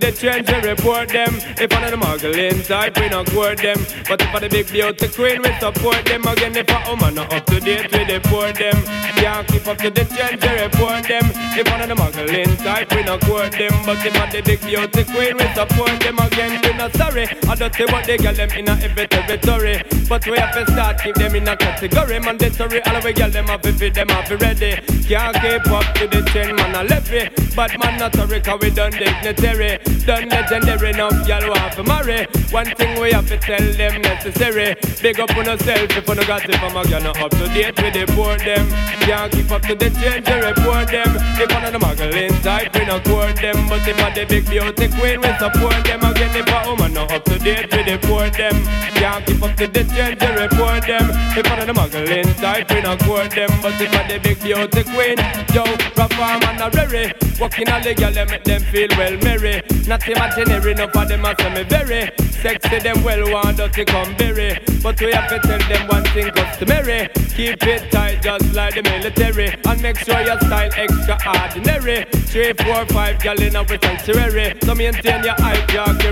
To the trends and report them. If one of the muggling type, we not court them. But if I the big beauty queen, we support them. Again, if a woman not up to date with the port them. Can't keep up to the trends and report them. If one of the muggling type, we not court them. But if I the big beauty queen, we support them. Again, we not sorry. I don't say what they get them in a every territory. But we have to start keep them in a category. Mandatory, all we get them up if them have to ready. Can't keep up to the trend, man, I left it. But man, not sorry, cause we done dignitary. Done legendary, enough, y'all want to marry. One thing we have to tell them necessary. Big up on yourself if you no got it from a girl, not up to date with the board them. Can't keep up to the trend, you report them. If one of the muggling type, we not court them. But if I the big beauty queen, we support them. Again, if a woman not up to date with the board them. Can't keep up to the stranger report them. If one of the muggling type, we not court them. But if I the big beauty queen, yo, perform and a rary. Walking all the girl, them make them feel well merry. Not imaginary, no for them a say me very. Sexy them well want dirty come berry. But we have to tell them one thing customary. Keep it tight just like the military. And make sure your style extraordinary. Three, four, five gal in our sanctuary. So maintain your eye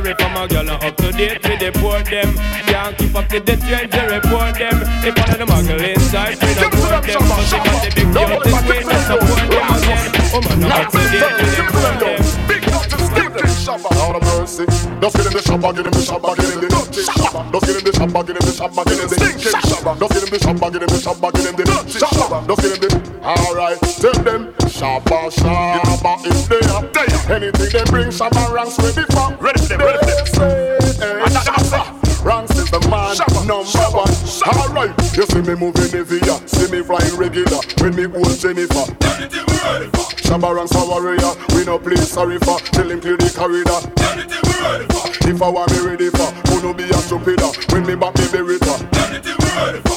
carry from a girl up to date with the poor them. Can't keep up to the trend to report them. If one of the muggle inside, we don't them. But if one the big beauty queen, we support them again. Oh man, shabba, get him the shabba, get him the dirty shabba. Just get him the shabba, get him the shabba, get him the stinking shabba. Just get him the shabba, get him the shabba, get him the dirty shabba. Just get him the. Alright, tell them shabba, shabba is there. Anything they bring, shabba ranks ready for. Ready for them, ready for them. Eh, shabba. Ranks is the man number one. Alright, you see me moving Nivea, see me flying regular. When me hold Jennifer. Shabba ranks a warrior, we no play sorry for. Tell him clear the corridor. If I want me ready for, who no be a stupider. Uh, when me back me be ready for,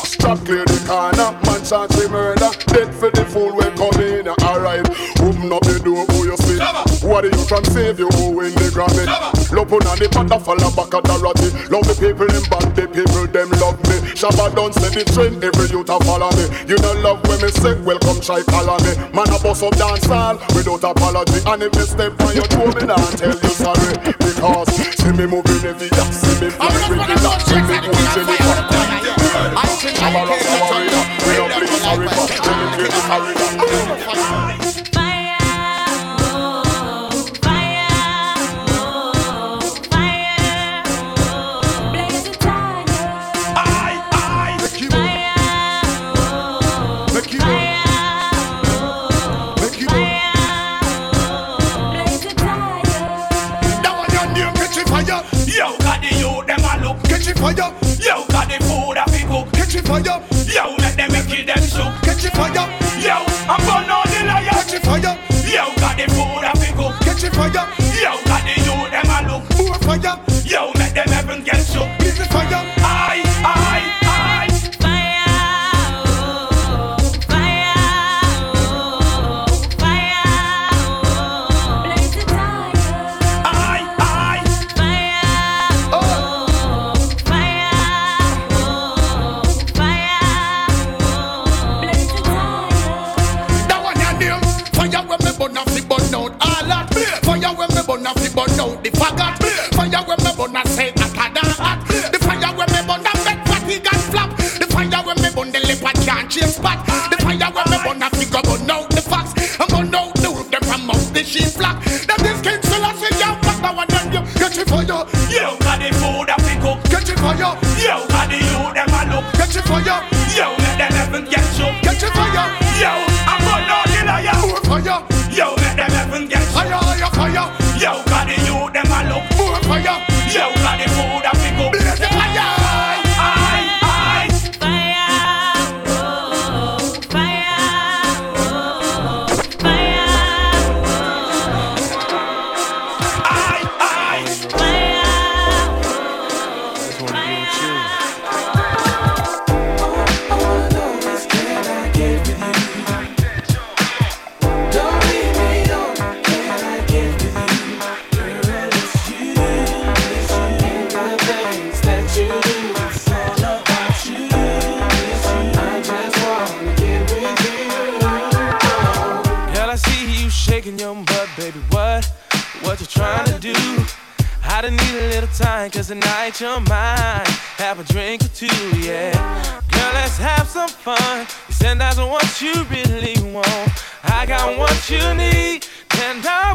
Strap clear the corner, man chance the murder. Dead for the fool we come in. Uh, alright, open up the door, who you see? What do you to save you who in the granny? Love on the panda fall back at the ratty. Love the people in bad, Shabba don't say the train, every youth a follow me. You don't love when me say, welcome try follow me. Man a bust up dance hall without apology. And if me step on your toe, me not tell you sorry. Because see me moving every year, see me flying regular, see me going Jennifer. Shabba rock a warrior, we don't play sorry for. Tell him clear the corridor. Fire. Out the faggot. Fire when me burn off say akada hot. The fire when me burn off make fatty got flap. The fire when me burn the lip and can't change spot. The fire when me burn the go burn out the fox. I'm burn out the root them from out the sheep flock. That is King Selassie, yeah, fuck that one and you catch it fire. Yo, got the food that we cook. Catch it fire. Yo, got the you them a look. Catch it fire. Yo, let them heaven get shook. Catch it fire. Yo, I'm burn out the liar. More fire. Cause tonight you're mine. Have a drink or two, yeah. Girl, let's have some fun. You said that's what you really want. I got what you need, and I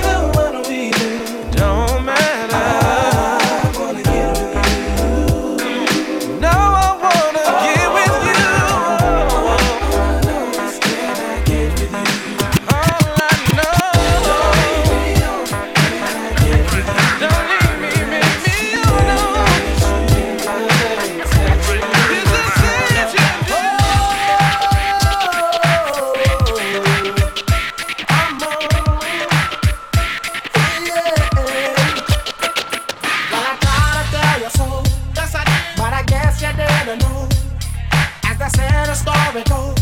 as I said, the story goes.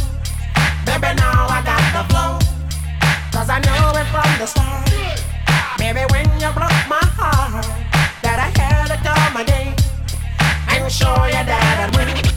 Baby, now I got the flow. Cause I know it from the start. Baby, when you broke my heart, that I had to come again and show you that I'd win.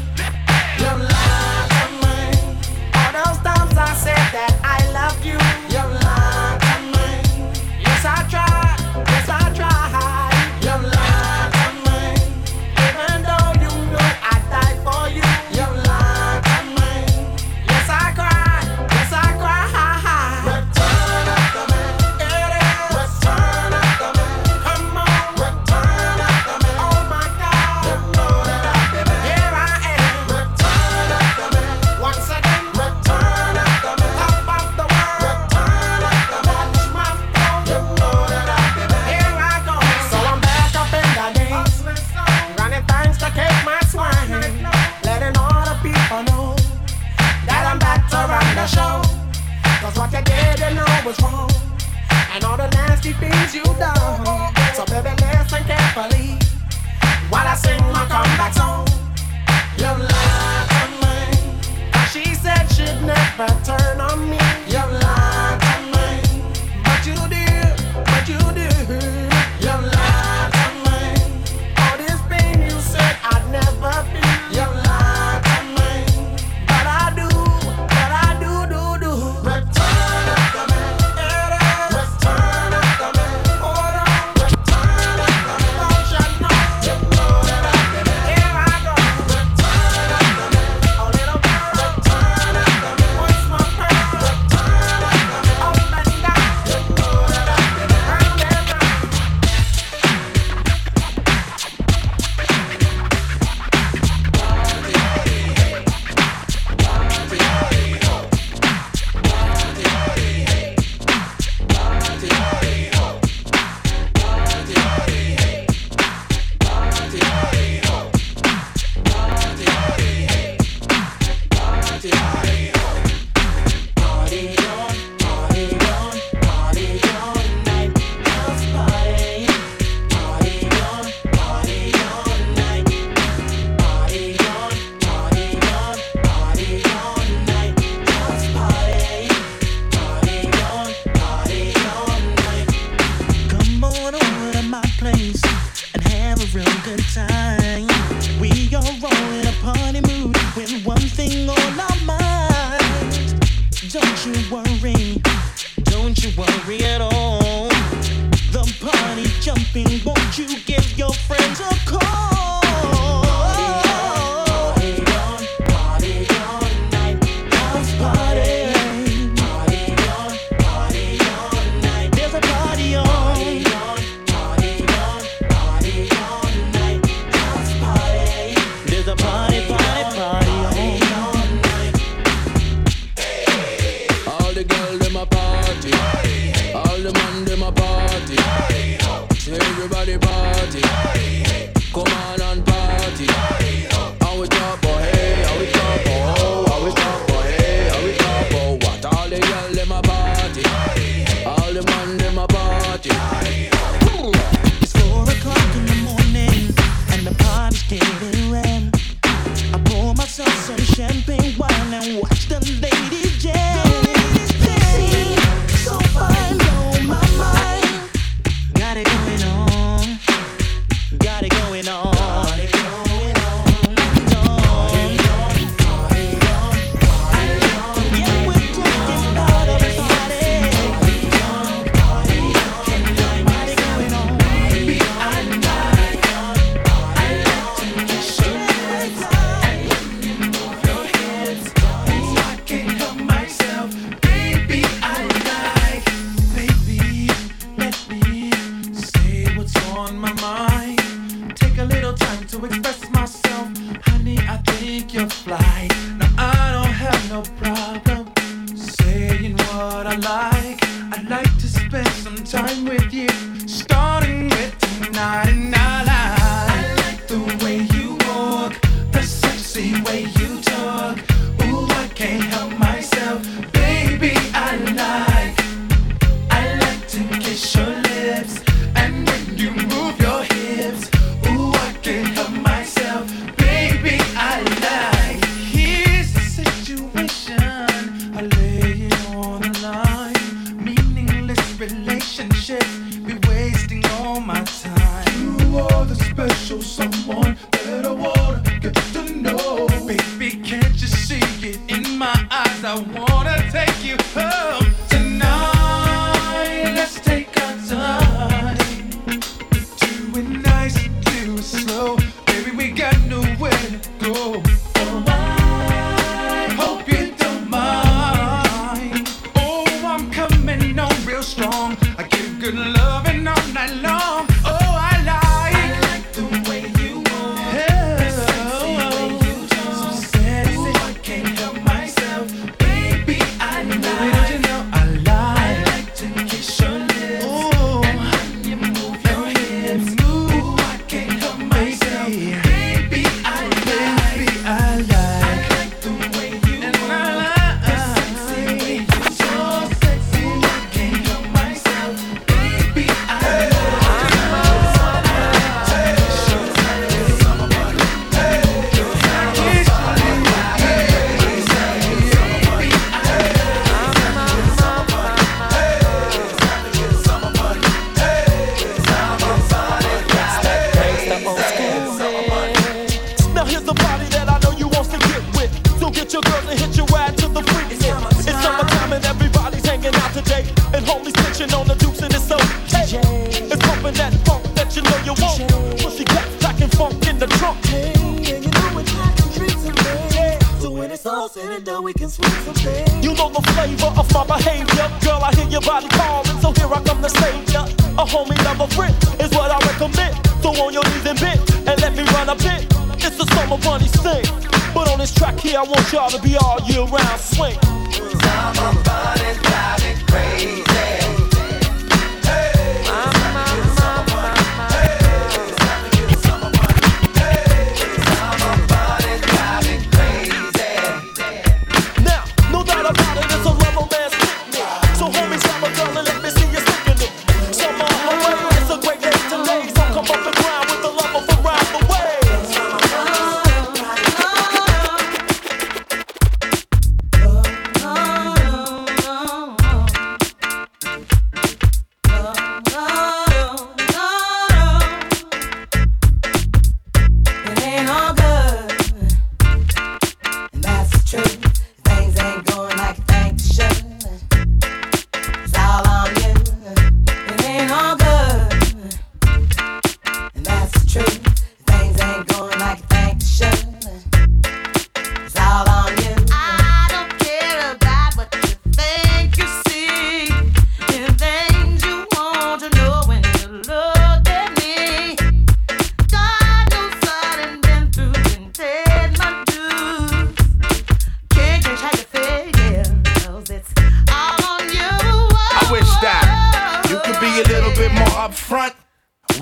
you down. So baby, listen carefully while I sing my comeback song. You lied to me. She said she'd never turn.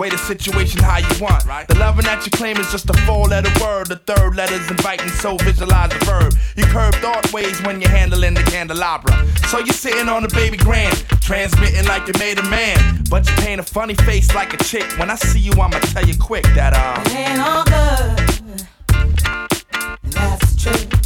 Way the situation how you want. Right. The loving that you claim is just a four letter word. The third letter's inviting, so visualize the verb. You curve thought ways when you're handling the candelabra. So you're sitting on the baby grand, transmitting like you made a man. But you paint a funny face like a chick. When I see you, I'ma tell you quick that, um. Ain't all good. That's.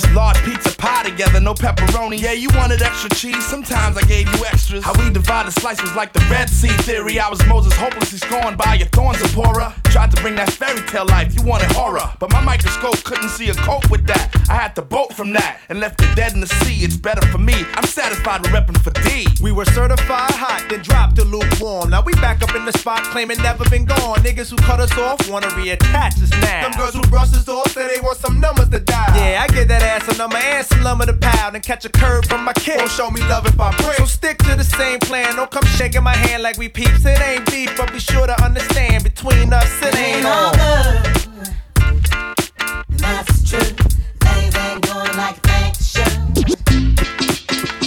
this large pizza pie together, no pepperoni. Yeah, you wanted extra cheese, sometimes I gave you extras. How we divided slices was like the Red Sea theory. I was Moses, hopelessly scorned by your thorns, Zipporah. Tried to bring that fairy tale life, you wanted horror. But my microscope couldn't see a cope with that. I had to bolt from that and left the dead in the sea. It's better for me, I'm satisfied with repping for D. We were certified hot, then dropped the lukewarm. Now we back up in the spot, claiming never been gone. Niggas who cut us off wanna reattach us now. Them girls who brush us off say they want some numbers to die. Yeah, I get that ass and I'ma ask some lumber to pound and catch a curve from my kid. Don't show me love if I break. So stick to the same plan. Don't come shaking my hand like we peeps. It ain't deep, but be sure to understand between us it ain't all. good. That's true. Things ain't going like they should.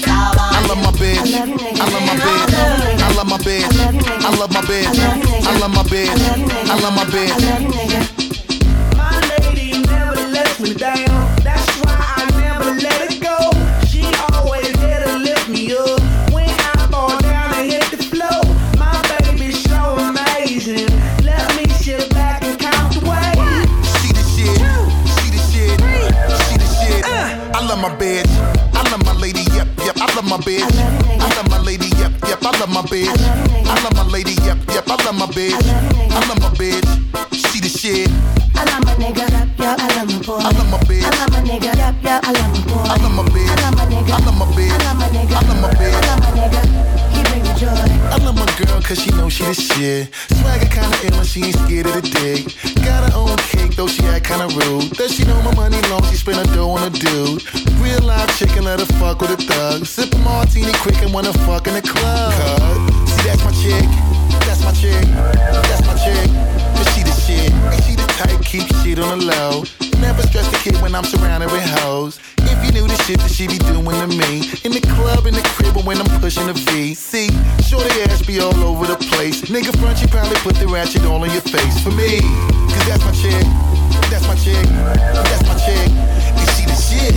I love my bitch. I love my bitch. I love my bitch. I love my bitch. I love my bitch. I love my bitch. My lady never lets me down. My bitch. I love my lady. Yep, yep. I love my bitch. I love my lady. Yep, yep. I love my bitch. I love my bitch. She the shit. I love my nigga, yup, yup, I love my boy. I love my bitch. I love my nigga, yup, yup, I love my boy. I love my bitch. I love my nigga. I love my bitch. Girl cause she know she the shit. Swagger kinda ill and she ain't scared of the dick. Got her own cake though she act kinda rude. Does she know my money long? She spend her dough on a dude. Real life chicken, let her fuck with a thug. Sip a martini quick and wanna fuck in the club. Cuz, see that's my chick. That's my chick. That's my chick. Cause she the shit. And she the tight, keep shit on the low. Never stress the kid when I'm surrounded with hoes. If you knew the shit that she be doing to me. In the club, in the crib, or when I'm pushing a V. See, shorty ass be all over the place. Nigga front, she probably put the ratchet all on your face. For me, cause that's my chick, that's my chick, that's my chick.